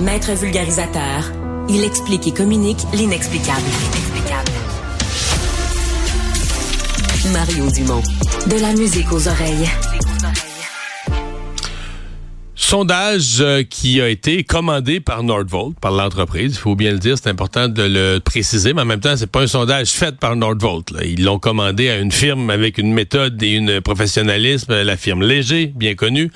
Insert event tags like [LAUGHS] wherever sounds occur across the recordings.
Maître vulgarisateur, il explique et communique l'inexplicable. Mario Dumont. De la musique aux oreilles. Sondage euh, qui a été commandé par Nordvolt, par l'entreprise. Il faut bien le dire, c'est important de le préciser, mais en même temps, c'est pas un sondage fait par Nordvolt. Ils l'ont commandé à une firme avec une méthode et une professionnalisme, la firme Léger, bien connue.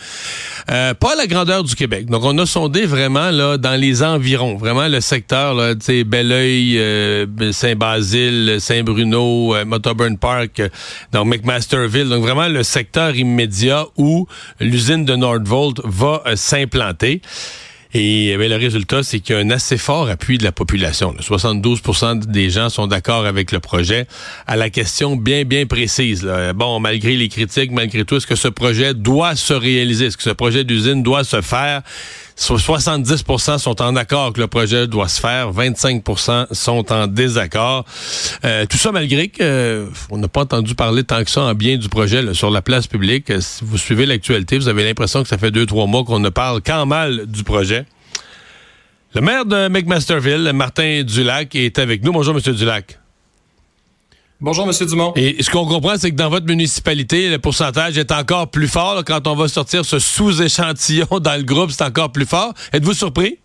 Euh, pas la grandeur du Québec. Donc, on a sondé vraiment là dans les environs, vraiment le secteur, là, Belleuil, euh, Saint-Basile, Saint-Bruno, euh, Motorburn Park, euh, donc McMasterville. Donc, vraiment le secteur immédiat où l'usine de Nordvolt va s'implanter. Et bien, le résultat, c'est qu'il y a un assez fort appui de la population. 72% des gens sont d'accord avec le projet. À la question bien, bien précise, là, bon, malgré les critiques, malgré tout, est-ce que ce projet doit se réaliser? Est-ce que ce projet d'usine doit se faire? 70% sont en accord que le projet doit se faire, 25% sont en désaccord. Euh, tout ça malgré que euh, n'a pas entendu parler tant que ça en bien du projet là, sur la place publique. Euh, si vous suivez l'actualité, vous avez l'impression que ça fait deux trois mois qu'on ne parle qu'en mal du projet. Le maire de McMasterville, Martin Dulac, est avec nous. Bonjour, Monsieur Dulac. Bonjour, M. Dumont. Et ce qu'on comprend, c'est que dans votre municipalité, le pourcentage est encore plus fort. Là, quand on va sortir ce sous-échantillon [LAUGHS] dans le groupe, c'est encore plus fort. Êtes-vous surpris?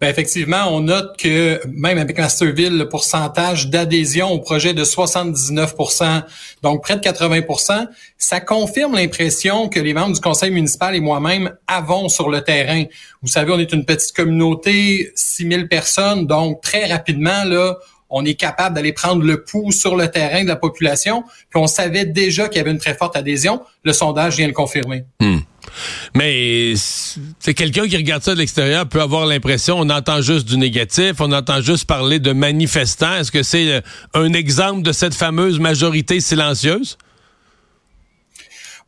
Ben effectivement, on note que même avec Masterville, le pourcentage d'adhésion au projet de 79% donc près de 80% ça confirme l'impression que les membres du conseil municipal et moi-même avons sur le terrain. Vous savez, on est une petite communauté, 6000 personnes, donc très rapidement, là, on est capable d'aller prendre le pouls sur le terrain de la population. Puis on savait déjà qu'il y avait une très forte adhésion. Le sondage vient le confirmer. Hmm. Mais c'est quelqu'un qui regarde ça de l'extérieur peut avoir l'impression, on entend juste du négatif, on entend juste parler de manifestants. Est-ce que c'est euh, un exemple de cette fameuse majorité silencieuse?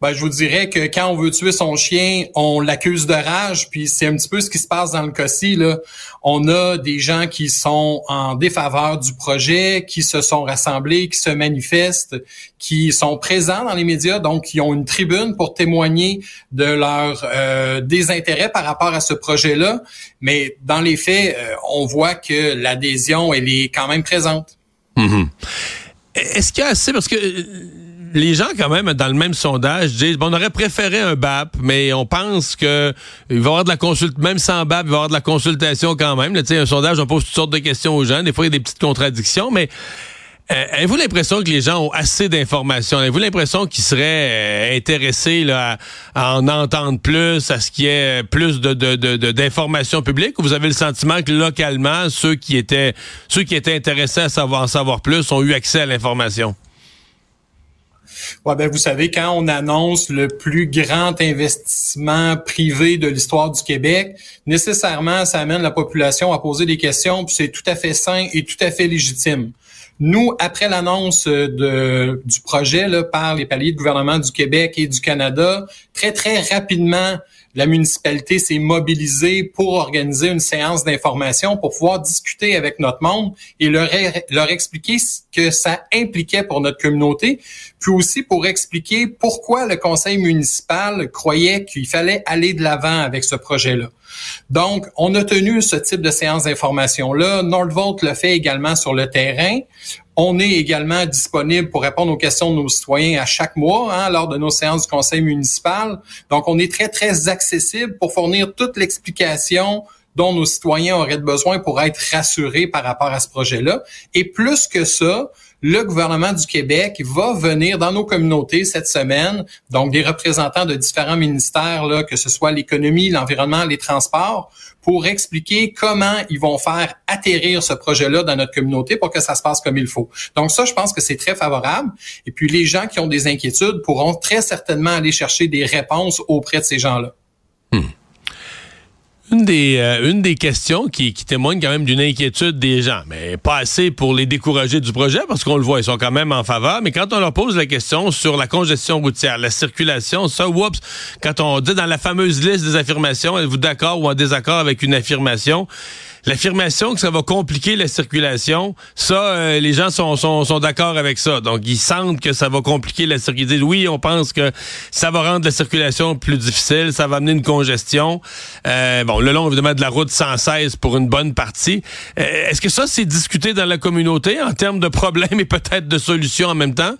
Ben, je vous dirais que quand on veut tuer son chien, on l'accuse de rage, puis c'est un petit peu ce qui se passe dans le cas-ci. Là. On a des gens qui sont en défaveur du projet, qui se sont rassemblés, qui se manifestent, qui sont présents dans les médias, donc qui ont une tribune pour témoigner de leur euh, désintérêt par rapport à ce projet-là. Mais dans les faits, euh, on voit que l'adhésion, elle est quand même présente. Mm-hmm. Est-ce qu'il y a assez, parce que les gens, quand même, dans le même sondage, disent bon, on aurait préféré un BAP, mais on pense que il va y avoir de la consultation, même sans BAP, il va y avoir de la consultation quand même. Là, un sondage, on pose toutes sortes de questions aux gens. Des fois, il y a des petites contradictions, mais euh, avez-vous l'impression que les gens ont assez d'informations? Avez-vous l'impression qu'ils seraient euh, intéressés là, à, en entendre plus, à ce qu'il y ait plus de, d'informations publiques? Ou vous avez le sentiment que localement, ceux qui étaient ceux qui étaient intéressés à savoir en savoir plus ont eu accès à l'information? Ouais, ben vous savez, quand on annonce le plus grand investissement privé de l'histoire du Québec, nécessairement, ça amène la population à poser des questions, puis c'est tout à fait sain et tout à fait légitime. Nous, après l'annonce de, du projet là, par les paliers de gouvernement du Québec et du Canada, très, très rapidement, la municipalité s'est mobilisée pour organiser une séance d'information pour pouvoir discuter avec notre monde et leur, expliquer ce que ça impliquait pour notre communauté, puis aussi pour expliquer pourquoi le conseil municipal croyait qu'il fallait aller de l'avant avec ce projet-là. Donc, on a tenu ce type de séance d'information-là. Nordvolt le fait également sur le terrain. On est également disponible pour répondre aux questions de nos citoyens à chaque mois hein, lors de nos séances du conseil municipal. Donc, on est très, très accessible pour fournir toute l'explication dont nos citoyens auraient besoin pour être rassurés par rapport à ce projet-là. Et plus que ça, le gouvernement du Québec va venir dans nos communautés cette semaine, donc des représentants de différents ministères, là, que ce soit l'économie, l'environnement, les transports, pour expliquer comment ils vont faire atterrir ce projet-là dans notre communauté pour que ça se passe comme il faut. Donc ça, je pense que c'est très favorable. Et puis les gens qui ont des inquiétudes pourront très certainement aller chercher des réponses auprès de ces gens-là. Hmm. Une des, euh, une des questions qui, qui témoigne quand même d'une inquiétude des gens, mais pas assez pour les décourager du projet, parce qu'on le voit, ils sont quand même en faveur. Mais quand on leur pose la question sur la congestion routière, la circulation, ça, oups, quand on dit dans la fameuse liste des affirmations, êtes-vous d'accord ou en désaccord avec une affirmation, l'affirmation que ça va compliquer la circulation, ça, euh, les gens sont, sont, sont d'accord avec ça. Donc, ils sentent que ça va compliquer la circulation. Oui, on pense que ça va rendre la circulation plus difficile, ça va amener une congestion. Euh, bon, le long, évidemment, de la route 116 pour une bonne partie. Euh, est-ce que ça, c'est discuté dans la communauté en termes de problèmes et peut-être de solutions en même temps?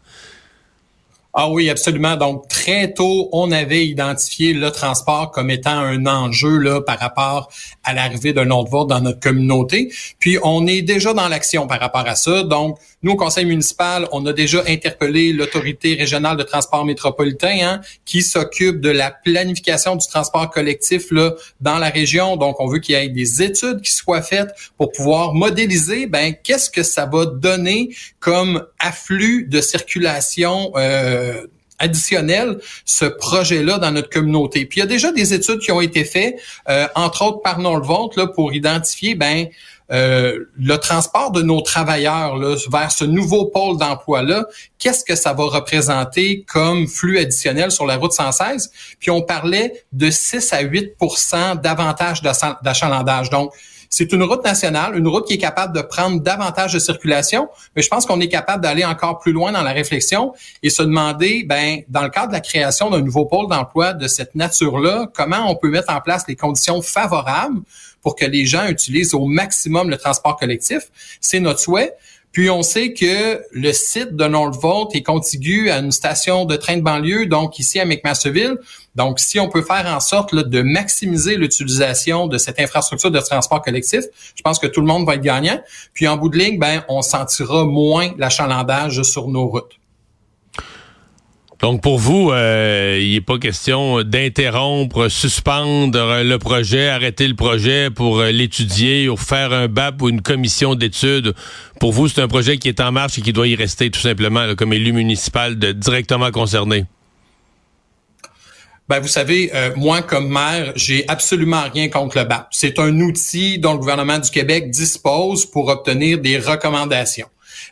Ah oui, absolument. Donc, très tôt, on avait identifié le transport comme étant un enjeu là, par rapport à l'arrivée d'un autre vote dans notre communauté. Puis, on est déjà dans l'action par rapport à ça. Donc, nous, au conseil municipal, on a déjà interpellé l'autorité régionale de transport métropolitain hein, qui s'occupe de la planification du transport collectif là, dans la région. Donc, on veut qu'il y ait des études qui soient faites pour pouvoir modéliser ben, qu'est-ce que ça va donner comme afflux de circulation euh, additionnel ce projet-là dans notre communauté. Puis il y a déjà des études qui ont été faites, euh, entre autres par là, pour identifier ben euh, le transport de nos travailleurs vers ce nouveau pôle d'emploi-là, qu'est-ce que ça va représenter comme flux additionnel sur la route 116? Puis on parlait de 6 à 8% d'avantage d'achalandage. Donc, c'est une route nationale, une route qui est capable de prendre davantage de circulation, mais je pense qu'on est capable d'aller encore plus loin dans la réflexion et se demander, ben, dans le cadre de la création d'un nouveau pôle d'emploi de cette nature-là, comment on peut mettre en place les conditions favorables pour que les gens utilisent au maximum le transport collectif. C'est notre souhait. Puis on sait que le site de Nordvolt est contigu à une station de train de banlieue, donc ici à McMasterville. Donc, si on peut faire en sorte de maximiser l'utilisation de cette infrastructure de transport collectif, je pense que tout le monde va être gagnant. Puis en bout de ligne, ben, on sentira moins l'achalandage sur nos routes. Donc pour vous, euh, il n'est pas question d'interrompre, suspendre le projet, arrêter le projet pour euh, l'étudier ou faire un BAP ou une commission d'études. Pour vous, c'est un projet qui est en marche et qui doit y rester tout simplement comme élu municipal directement concerné. Ben, vous savez, euh, moi, comme maire, j'ai absolument rien contre le BAP. C'est un outil dont le gouvernement du Québec dispose pour obtenir des recommandations.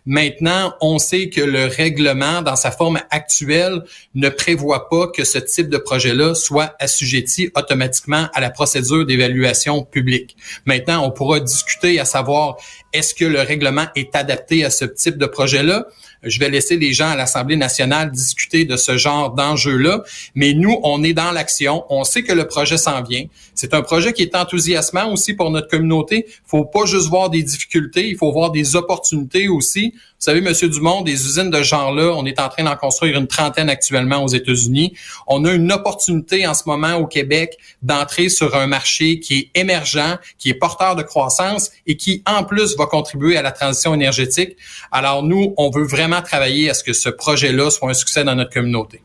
Maintenant, on sait que le règlement, dans sa forme actuelle, ne prévoit pas que ce type de projet-là soit assujetti automatiquement à la procédure d'évaluation publique. Maintenant, on pourra discuter à savoir est-ce que le règlement est adapté à ce type de projet-là? Je vais laisser les gens à l'Assemblée nationale discuter de ce genre d'enjeu-là. Mais nous, on est dans l'action. On sait que le projet s'en vient. C'est un projet qui est enthousiasmant aussi pour notre communauté. Il faut pas juste voir des difficultés, il faut voir des opportunités aussi. Vous savez, Monsieur Dumont, des usines de genre-là, on est en train d'en construire une trentaine actuellement aux États-Unis. On a une opportunité en ce moment au Québec d'entrer sur un marché qui est émergent, qui est porteur de croissance et qui, en plus, va contribuer à la transition énergétique. Alors, nous, on veut vraiment travailler à ce que ce projet-là soit un succès dans notre communauté.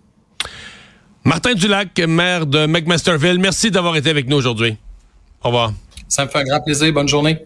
Martin Dulac, maire de McMasterville, merci d'avoir été avec nous aujourd'hui. Au revoir. Ça me fait un grand plaisir. Bonne journée.